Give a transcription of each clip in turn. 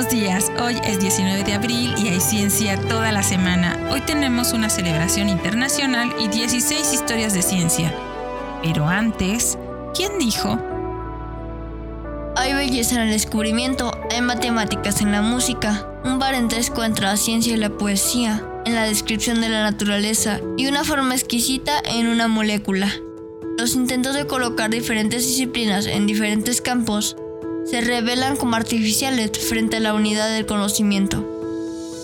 Buenos días, hoy es 19 de abril y hay ciencia toda la semana. Hoy tenemos una celebración internacional y 16 historias de ciencia. Pero antes, ¿quién dijo? Hay belleza en el descubrimiento, hay matemáticas en la música, un parentesco entre la ciencia y la poesía, en la descripción de la naturaleza y una forma exquisita en una molécula. Los intentos de colocar diferentes disciplinas en diferentes campos se revelan como artificiales frente a la unidad del conocimiento.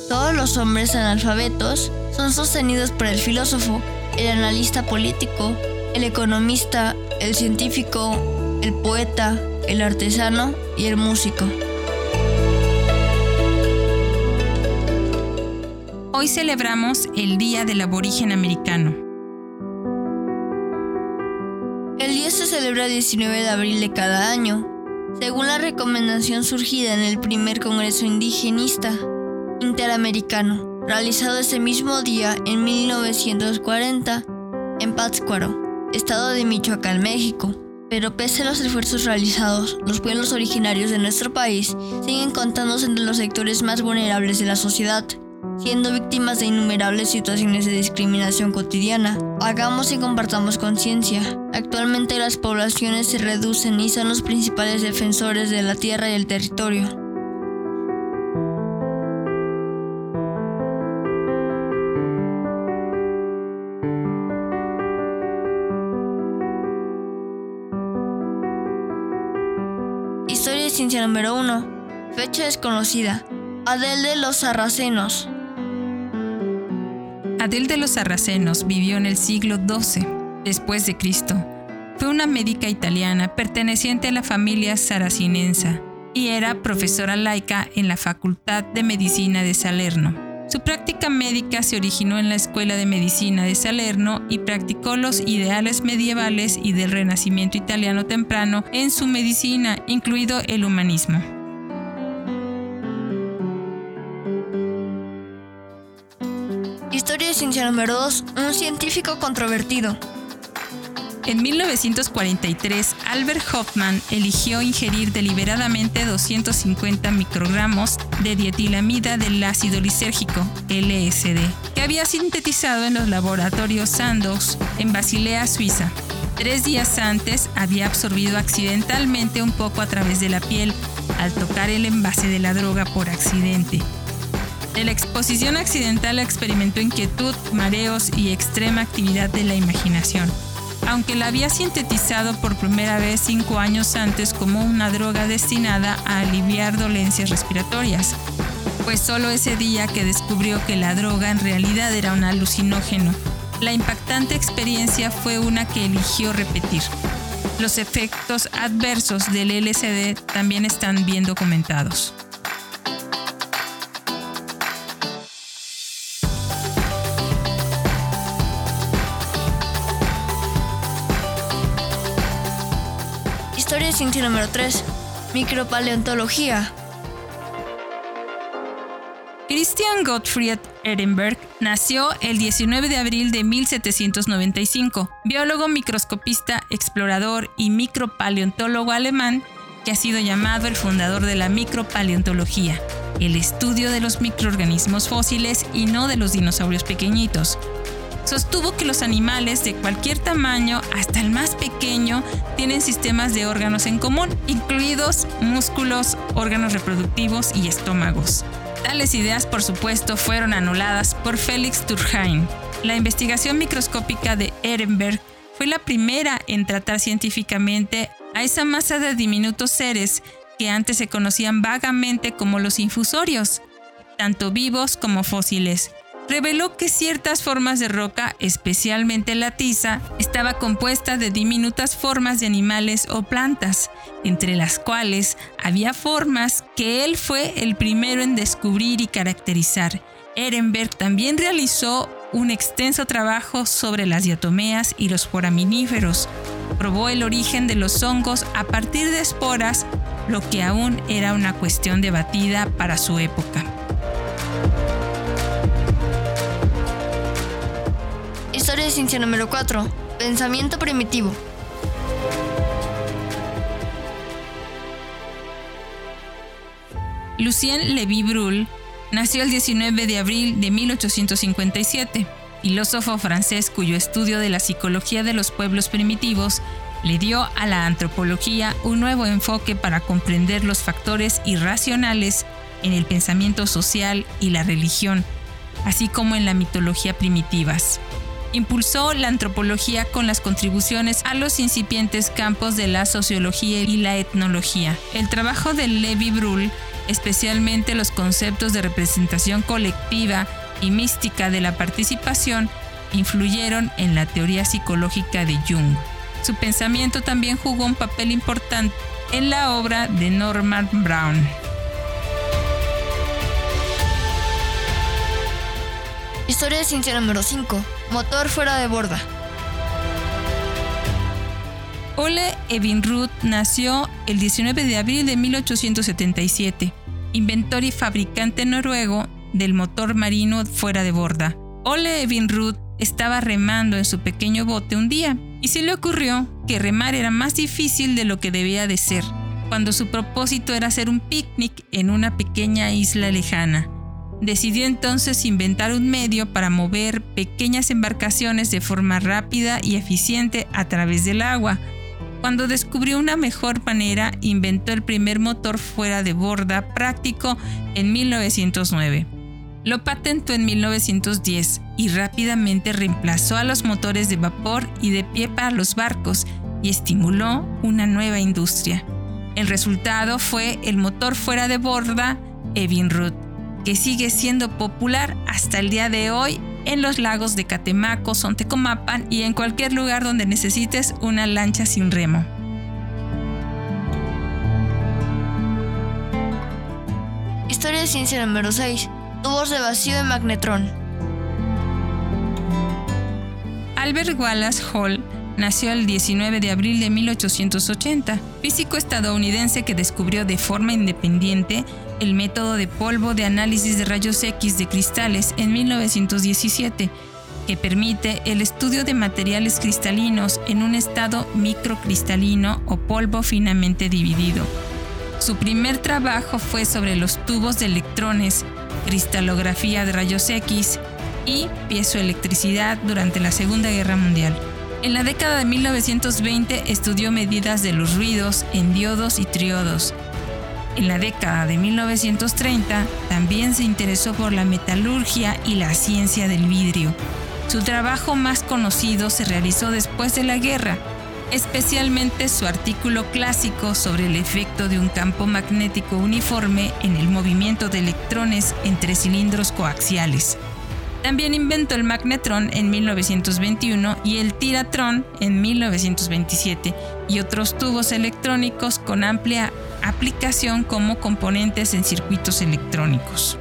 Todos los hombres analfabetos son sostenidos por el filósofo, el analista político, el economista, el científico, el poeta, el artesano y el músico. Hoy celebramos el Día del Aborigen Americano. El día se celebra el 19 de abril de cada año, según la recomendación surgida en el primer Congreso Indigenista Interamericano, realizado ese mismo día en 1940 en Pátzcuaro, estado de Michoacán, México. Pero pese a los esfuerzos realizados, los pueblos originarios de nuestro país siguen contándose entre los sectores más vulnerables de la sociedad, siendo víctimas de innumerables situaciones de discriminación cotidiana. Hagamos y compartamos conciencia. Actualmente las poblaciones se reducen y son los principales defensores de la tierra y el territorio. Historia de ciencia número 1. Fecha desconocida. Adel de los Sarracenos. Adel de los Sarracenos vivió en el siglo XII después de Cristo. Fue una médica italiana perteneciente a la familia saracinensa y era profesora laica en la Facultad de Medicina de Salerno. Su práctica médica se originó en la Escuela de Medicina de Salerno y practicó los ideales medievales y del Renacimiento italiano temprano en su medicina, incluido el humanismo. Ciencia número 2. Un científico controvertido. En 1943, Albert Hoffman eligió ingerir deliberadamente 250 microgramos de dietilamida del ácido lisérgico, LSD, que había sintetizado en los laboratorios Sandoz en Basilea, Suiza. Tres días antes había absorbido accidentalmente un poco a través de la piel al tocar el envase de la droga por accidente. De la exposición accidental experimentó inquietud, mareos y extrema actividad de la imaginación aunque la había sintetizado por primera vez cinco años antes como una droga destinada a aliviar dolencias respiratorias. Pues solo ese día que descubrió que la droga en realidad era un alucinógeno. La impactante experiencia fue una que eligió repetir. Los efectos adversos del LSD también están bien documentados. Ciencia número 3. Micropaleontología. Christian Gottfried Ehrenberg nació el 19 de abril de 1795, biólogo, microscopista, explorador y micropaleontólogo alemán que ha sido llamado el fundador de la micropaleontología, el estudio de los microorganismos fósiles y no de los dinosaurios pequeñitos, sostuvo que los animales de cualquier tamaño, hasta el más pequeño, tienen sistemas de órganos en común, incluidos músculos, órganos reproductivos y estómagos. Tales ideas, por supuesto, fueron anuladas por Félix Turkheim. La investigación microscópica de Ehrenberg fue la primera en tratar científicamente a esa masa de diminutos seres que antes se conocían vagamente como los infusorios, tanto vivos como fósiles, reveló que ciertas formas de roca, especialmente la tiza, estaba compuesta de diminutas formas de animales o plantas, entre las cuales había formas que él fue el primero en descubrir y caracterizar. Ehrenberg también realizó un extenso trabajo sobre las diatomeas y los foraminíferos. Probó el origen de los hongos a partir de esporas, lo que aún era una cuestión debatida para su época. Historia de ciencia número 4. Pensamiento primitivo. Lucien Levy Bruhl nació el 19 de abril de 1857, filósofo francés cuyo estudio de la psicología de los pueblos primitivos le dio a la antropología un nuevo enfoque para comprender los factores irracionales en el pensamiento social y la religión, así como en la mitología primitivas. Impulsó la antropología con las contribuciones a los incipientes campos de la sociología y la etnología. El trabajo de Levi Bruhl, especialmente los conceptos de representación colectiva y mística de la participación, influyeron en la teoría psicológica de Jung. Su pensamiento también jugó un papel importante en la obra de Norman Brown. Historia de ciencia número 5. Motor fuera de borda. Ole Evinruth nació el 19 de abril de 1877, inventor y fabricante noruego del motor marino fuera de borda. Ole Evinruth estaba remando en su pequeño bote un día y se le ocurrió que remar era más difícil de lo que debía de ser, cuando su propósito era hacer un picnic en una pequeña isla lejana. Decidió entonces inventar un medio para mover pequeñas embarcaciones de forma rápida y eficiente a través del agua. Cuando descubrió una mejor manera, inventó el primer motor fuera de borda práctico en 1909. Lo patentó en 1910 y rápidamente reemplazó a los motores de vapor y de pie para los barcos y estimuló una nueva industria. El resultado fue el motor fuera de borda Evinrude que sigue siendo popular hasta el día de hoy en los lagos de Catemaco, Sontecomapan y en cualquier lugar donde necesites una lancha sin remo. Historia de ciencia número 6. Tubos de vacío de magnetrón. Albert Wallace Hall nació el 19 de abril de 1880, físico estadounidense que descubrió de forma independiente el método de polvo de análisis de rayos X de cristales en 1917, que permite el estudio de materiales cristalinos en un estado microcristalino o polvo finamente dividido. Su primer trabajo fue sobre los tubos de electrones, cristalografía de rayos X y piezoelectricidad durante la Segunda Guerra Mundial. En la década de 1920 estudió medidas de los ruidos en diodos y triodos. En la década de 1930 también se interesó por la metalurgia y la ciencia del vidrio. Su trabajo más conocido se realizó después de la guerra, especialmente su artículo clásico sobre el efecto de un campo magnético uniforme en el movimiento de electrones entre cilindros coaxiales. También inventó el magnetrón en 1921 y el tiratrón en 1927 y otros tubos electrónicos con amplia aplicación como componentes en circuitos electrónicos.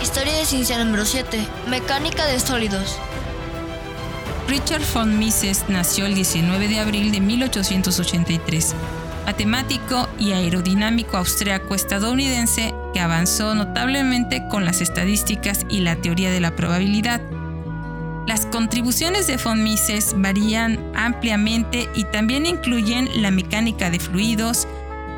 Historia de ciencia número 7. Mecánica de sólidos. Richard von Mises nació el 19 de abril de 1883 matemático y aerodinámico austriaco estadounidense que avanzó notablemente con las estadísticas y la teoría de la probabilidad. Las contribuciones de von Mises varían ampliamente y también incluyen la mecánica de fluidos,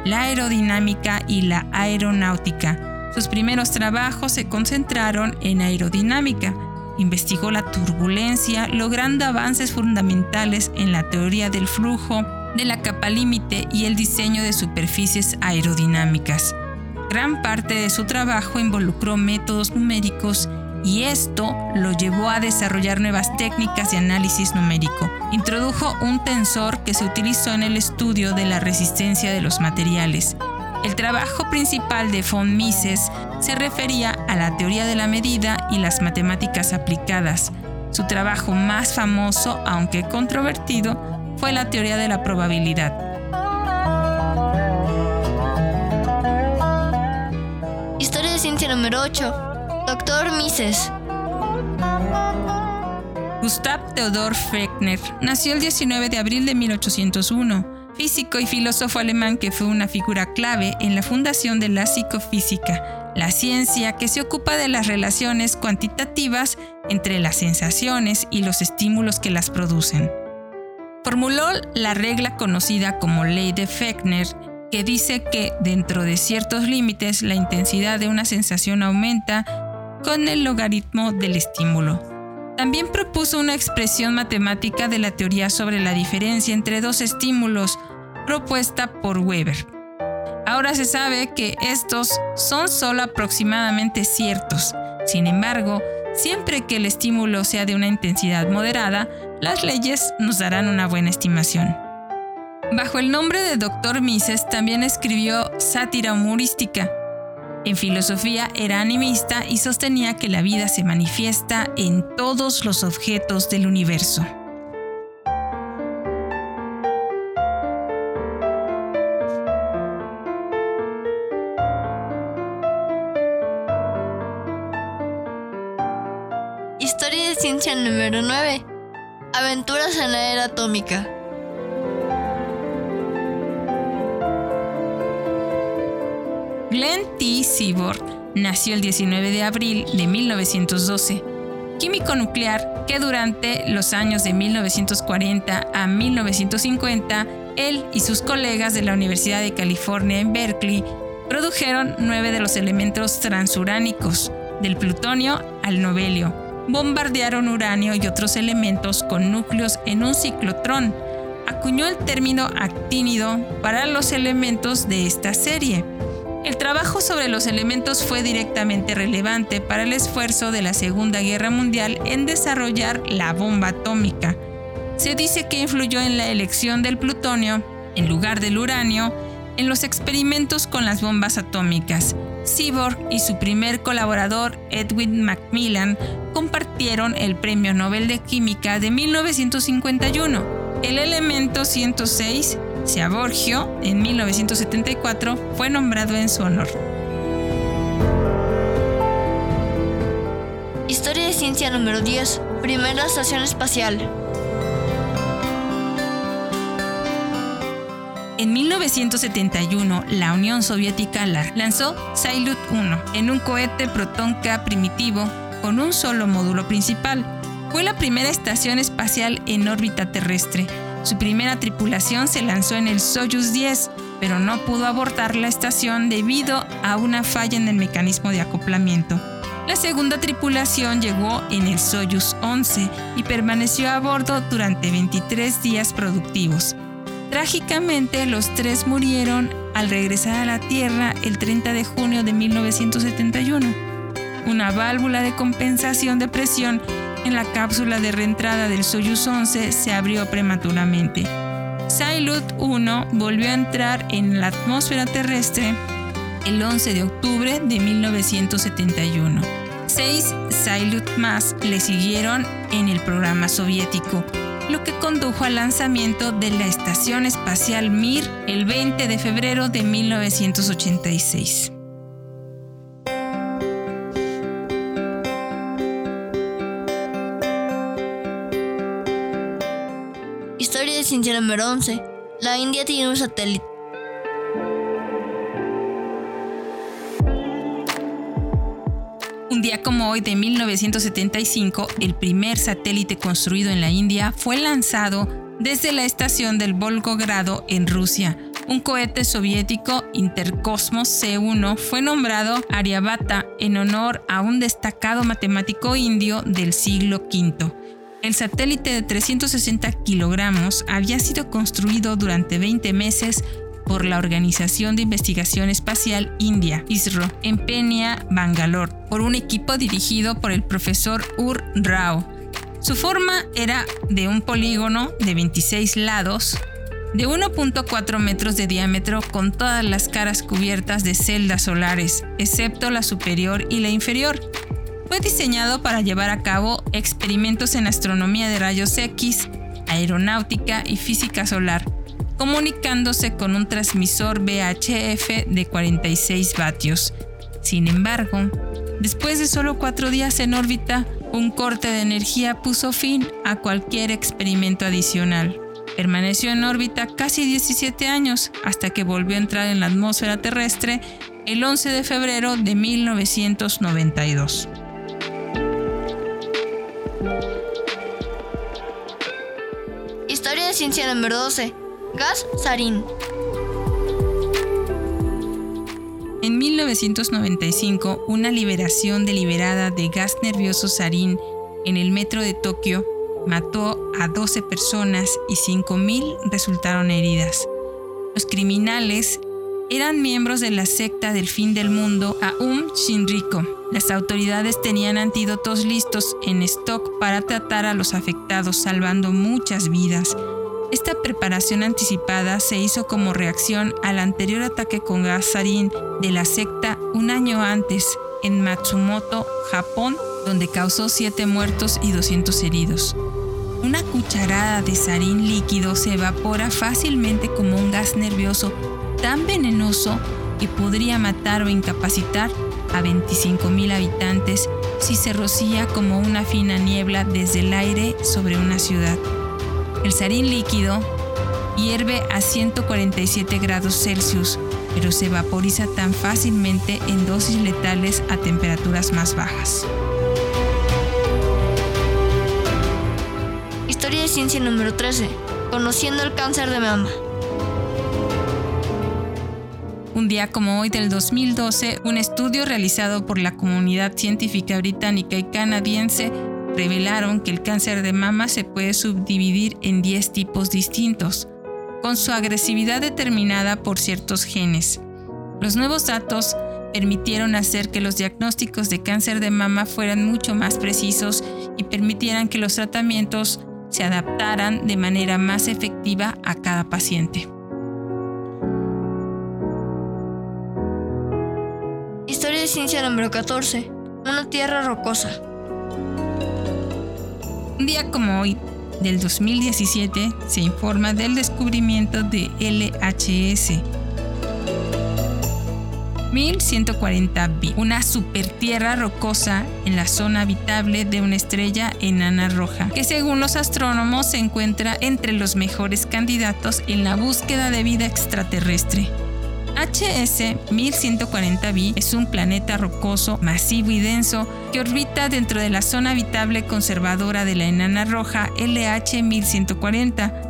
la aerodinámica y la aeronáutica. Sus primeros trabajos se concentraron en aerodinámica. Investigó la turbulencia, logrando avances fundamentales en la teoría del flujo, de la capa límite y el diseño de superficies aerodinámicas. Gran parte de su trabajo involucró métodos numéricos y esto lo llevó a desarrollar nuevas técnicas de análisis numérico. Introdujo un tensor que se utilizó en el estudio de la resistencia de los materiales. El trabajo principal de von Mises se refería a la teoría de la medida y las matemáticas aplicadas. Su trabajo más famoso, aunque controvertido, fue la teoría de la probabilidad. Historia de ciencia número 8. Doctor Mises. Gustav Theodor Fechner nació el 19 de abril de 1801, físico y filósofo alemán que fue una figura clave en la fundación de la psicofísica, la ciencia que se ocupa de las relaciones cuantitativas entre las sensaciones y los estímulos que las producen. Formuló la regla conocida como ley de Fechner, que dice que dentro de ciertos límites la intensidad de una sensación aumenta con el logaritmo del estímulo. También propuso una expresión matemática de la teoría sobre la diferencia entre dos estímulos propuesta por Weber. Ahora se sabe que estos son solo aproximadamente ciertos. Sin embargo, siempre que el estímulo sea de una intensidad moderada, las leyes nos darán una buena estimación. Bajo el nombre de Dr. Mises también escribió sátira humorística. En filosofía era animista y sostenía que la vida se manifiesta en todos los objetos del universo. Número 9. Aventuras en la era atómica. Glenn T. Seaborg nació el 19 de abril de 1912, químico nuclear que durante los años de 1940 a 1950 él y sus colegas de la Universidad de California en Berkeley produjeron nueve de los elementos transuránicos, del plutonio al novelio. Bombardearon uranio y otros elementos con núcleos en un ciclotrón. Acuñó el término actínido para los elementos de esta serie. El trabajo sobre los elementos fue directamente relevante para el esfuerzo de la Segunda Guerra Mundial en desarrollar la bomba atómica. Se dice que influyó en la elección del plutonio, en lugar del uranio, en los experimentos con las bombas atómicas. Seaborg y su primer colaborador, Edwin Macmillan, compartieron el Premio Nobel de Química de 1951. El elemento 106 Borgio, en 1974, fue nombrado en su honor. Historia de ciencia número 10. Primera estación espacial. En 1971, la Unión Soviética lanzó Salyut 1 en un cohete Proton-K primitivo con un solo módulo principal. Fue la primera estación espacial en órbita terrestre su primera tripulación se lanzó en el Soyuz 10, pero no pudo abordar la estación debido a una falla en el mecanismo de acoplamiento. La segunda tripulación llegó en el Soyuz 11 y permaneció a bordo durante 23 días productivos. Trágicamente, los tres murieron al regresar a la Tierra el 30 de junio de 1971. Una válvula de compensación de presión en la cápsula de reentrada del Soyuz 11 se abrió prematuramente. Salyut 1 volvió a entrar en la atmósfera terrestre el 11 de octubre de 1971. Seis Salyut más le siguieron en el programa soviético, lo que condujo al lanzamiento de la Estación Espacial Mir el 20 de febrero de 1986. ciencia número 11. La India tiene un satélite. Como hoy de 1975, el primer satélite construido en la India fue lanzado desde la estación del Volgogrado en Rusia. Un cohete soviético Intercosmos C-1 fue nombrado Aryabhata en honor a un destacado matemático indio del siglo V. El satélite de 360 kilogramos había sido construido durante 20 meses por la Organización de Investigación Espacial India, ISRO, en Penia, Bangalore, por un equipo dirigido por el profesor Ur Rao. Su forma era de un polígono de 26 lados, de 1.4 metros de diámetro con todas las caras cubiertas de celdas solares, excepto la superior y la inferior, fue diseñado para llevar a cabo experimentos en astronomía de rayos X, aeronáutica y física solar, comunicándose con un transmisor VHF de 46 vatios. Sin embargo, después de solo cuatro días en órbita, un corte de energía puso fin a cualquier experimento adicional. Permaneció en órbita casi 17 años hasta que volvió a entrar en la atmósfera terrestre el 11 de febrero de 1992. Historia de ciencia número 12. Gas sarín. En 1995, una liberación deliberada de gas nervioso sarín en el metro de Tokio mató a 12 personas y 5.000 resultaron heridas. Los criminales eran miembros de la secta del fin del mundo Aum Shinriko. Las autoridades tenían antídotos listos en stock para tratar a los afectados, salvando muchas vidas. Esta preparación anticipada se hizo como reacción al anterior ataque con gas sarin de la secta un año antes en Matsumoto, Japón, donde causó 7 muertos y 200 heridos. Una cucharada de sarín líquido se evapora fácilmente como un gas nervioso tan venenoso que podría matar o incapacitar a 25.000 habitantes si se rocía como una fina niebla desde el aire sobre una ciudad. El sarín líquido hierve a 147 grados Celsius, pero se vaporiza tan fácilmente en dosis letales a temperaturas más bajas. Historia de ciencia número 13. Conociendo el cáncer de mama. Un día como hoy del 2012, un estudio realizado por la comunidad científica británica y canadiense revelaron que el cáncer de mama se puede subdividir en 10 tipos distintos, con su agresividad determinada por ciertos genes. Los nuevos datos permitieron hacer que los diagnósticos de cáncer de mama fueran mucho más precisos y permitieran que los tratamientos se adaptaran de manera más efectiva a cada paciente. Historia de ciencia número 14. Una tierra rocosa. Un día como hoy, del 2017, se informa del descubrimiento de LHS 1140b, una supertierra rocosa en la zona habitable de una estrella enana roja, que según los astrónomos se encuentra entre los mejores candidatos en la búsqueda de vida extraterrestre. HS 1140b es un planeta rocoso, masivo y denso que orbita dentro de la zona habitable conservadora de la enana roja LH 1140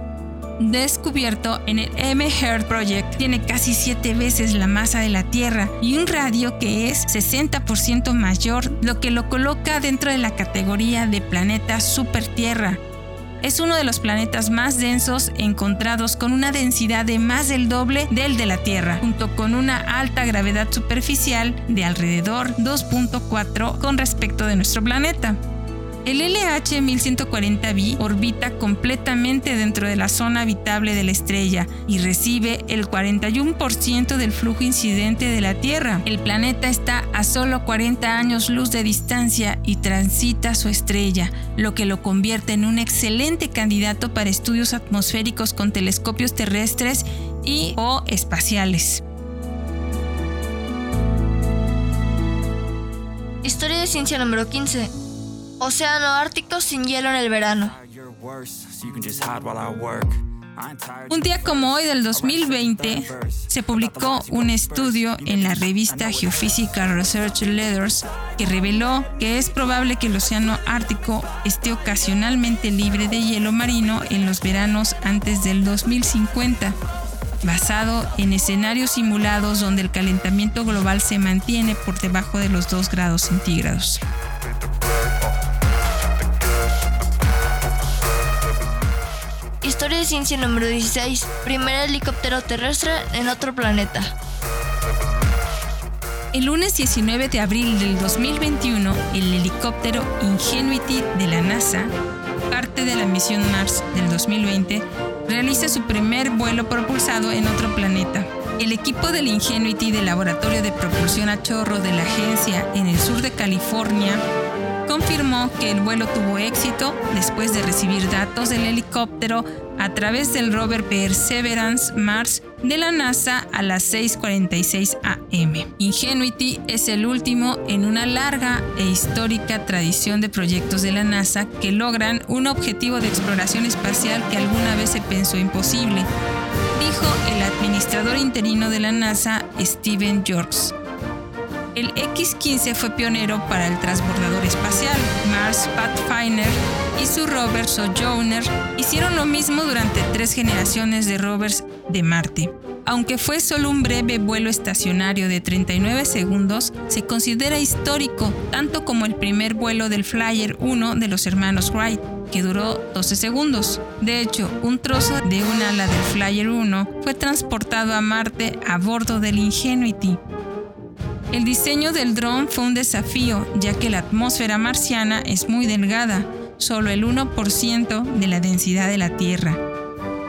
descubierto en el M-Heart Project tiene casi 7 veces la masa de la Tierra y un radio que es 60% mayor, lo que lo coloca dentro de la categoría de planeta super Tierra. Es uno de los planetas más densos encontrados con una densidad de más del doble del de la Tierra, junto con una alta gravedad superficial de alrededor 2.4 con respecto de nuestro planeta. El LH 1140b orbita completamente dentro de la zona habitable de la estrella y recibe el 41% del flujo incidente de la Tierra. El planeta está a solo 40 años luz de distancia y transita su estrella, lo que lo convierte en un excelente candidato para estudios atmosféricos con telescopios terrestres y o espaciales. Historia de ciencia número 15. Océano Ártico sin hielo en el verano. Un día como hoy del 2020 se publicó un estudio en la revista Geophysical Research Letters que reveló que es probable que el océano Ártico esté ocasionalmente libre de hielo marino en los veranos antes del 2050, basado en escenarios simulados donde el calentamiento global se mantiene por debajo de los 2 grados centígrados. De ciencia número 16. Primer helicóptero terrestre en otro planeta. El lunes 19 de abril del 2021, el helicóptero Ingenuity de la NASA, parte de la misión Mars del 2020, realiza su primer vuelo propulsado en otro planeta. El equipo del Ingenuity del Laboratorio de Propulsión a Chorro de la agencia en el sur de California confirmó que el vuelo tuvo éxito después de recibir datos del helicóptero a través del rover Perseverance Mars de la NASA a las 6:46 am. Ingenuity es el último en una larga e histórica tradición de proyectos de la NASA que logran un objetivo de exploración espacial que alguna vez se pensó imposible, dijo el administrador interino de la NASA, Steven George. El X-15 fue pionero para el transbordador espacial. Mars Pathfinder y su rover Sojourner hicieron lo mismo durante tres generaciones de rovers de Marte. Aunque fue solo un breve vuelo estacionario de 39 segundos, se considera histórico tanto como el primer vuelo del Flyer 1 de los hermanos Wright, que duró 12 segundos. De hecho, un trozo de un ala del Flyer 1 fue transportado a Marte a bordo del Ingenuity. El diseño del dron fue un desafío, ya que la atmósfera marciana es muy delgada, solo el 1% de la densidad de la Tierra.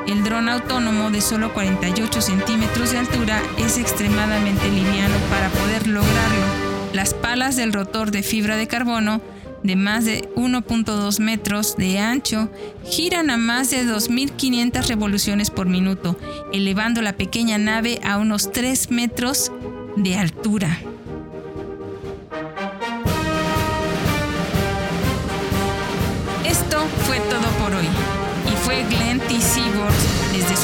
El dron autónomo de solo 48 centímetros de altura es extremadamente liviano para poder lograrlo. Las palas del rotor de fibra de carbono de más de 1.2 metros de ancho giran a más de 2.500 revoluciones por minuto, elevando la pequeña nave a unos 3 metros de altura.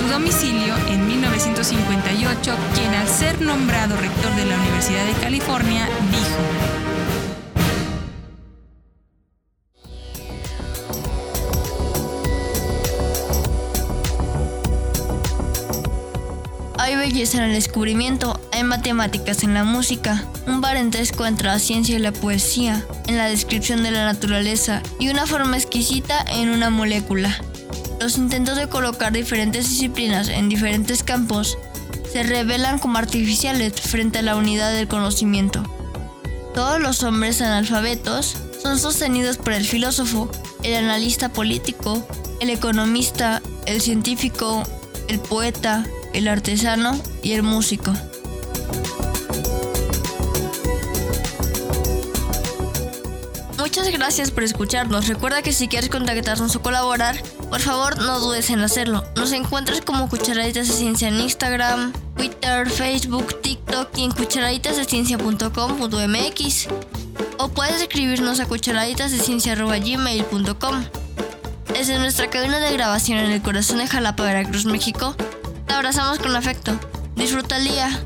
Su domicilio en 1958 quien al ser nombrado rector de la Universidad de California dijo, Hay belleza en el descubrimiento, hay matemáticas en la música, un parentesco entre la ciencia y la poesía, en la descripción de la naturaleza y una forma exquisita en una molécula. Los intentos de colocar diferentes disciplinas en diferentes campos se revelan como artificiales frente a la unidad del conocimiento. Todos los hombres analfabetos son sostenidos por el filósofo, el analista político, el economista, el científico, el poeta, el artesano y el músico. Muchas gracias por escucharnos. Recuerda que si quieres contactarnos o colaborar, por favor no dudes en hacerlo. Nos encuentras como Cucharaditas de Ciencia en Instagram, Twitter, Facebook, TikTok y en cucharaditasdeciencia.com.mx o puedes escribirnos a cucharaditasdeciencia.gmail.com Desde nuestra cabina de grabación en el corazón de Jalapa, Veracruz, México, te abrazamos con afecto. Disfruta el día.